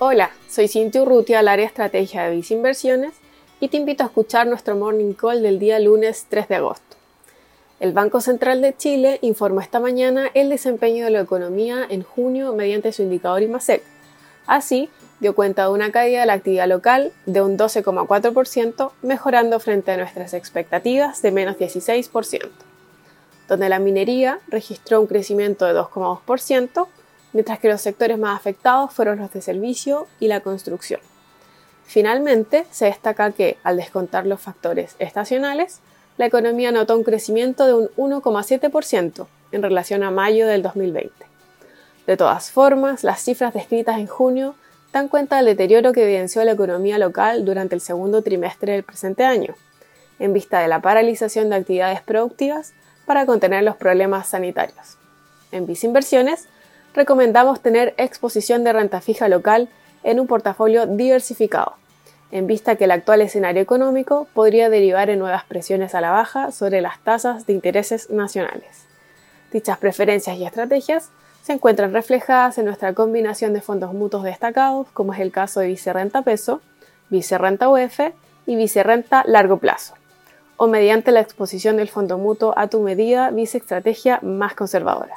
Hola, soy Cintia Urrutia, al área estrategia de Vice Inversiones y te invito a escuchar nuestro morning call del día lunes 3 de agosto. El Banco Central de Chile informó esta mañana el desempeño de la economía en junio mediante su indicador IMASEC. Así, dio cuenta de una caída de la actividad local de un 12,4%, mejorando frente a nuestras expectativas de menos 16%, donde la minería registró un crecimiento de 2,2%, mientras que los sectores más afectados fueron los de servicio y la construcción. Finalmente, se destaca que, al descontar los factores estacionales, la economía notó un crecimiento de un 1,7% en relación a mayo del 2020. De todas formas, las cifras descritas en junio dan cuenta del deterioro que evidenció la economía local durante el segundo trimestre del presente año, en vista de la paralización de actividades productivas para contener los problemas sanitarios. En Vice Inversiones, recomendamos tener exposición de renta fija local en un portafolio diversificado, en vista que el actual escenario económico podría derivar en nuevas presiones a la baja sobre las tasas de intereses nacionales. Dichas preferencias y estrategias se encuentran reflejadas en nuestra combinación de fondos mutuos destacados, como es el caso de Vicerrenta Peso, Vicerrenta UF y Vicerrenta Largo Plazo, o mediante la exposición del fondo mutuo a tu medida Vice Estrategia más conservadora.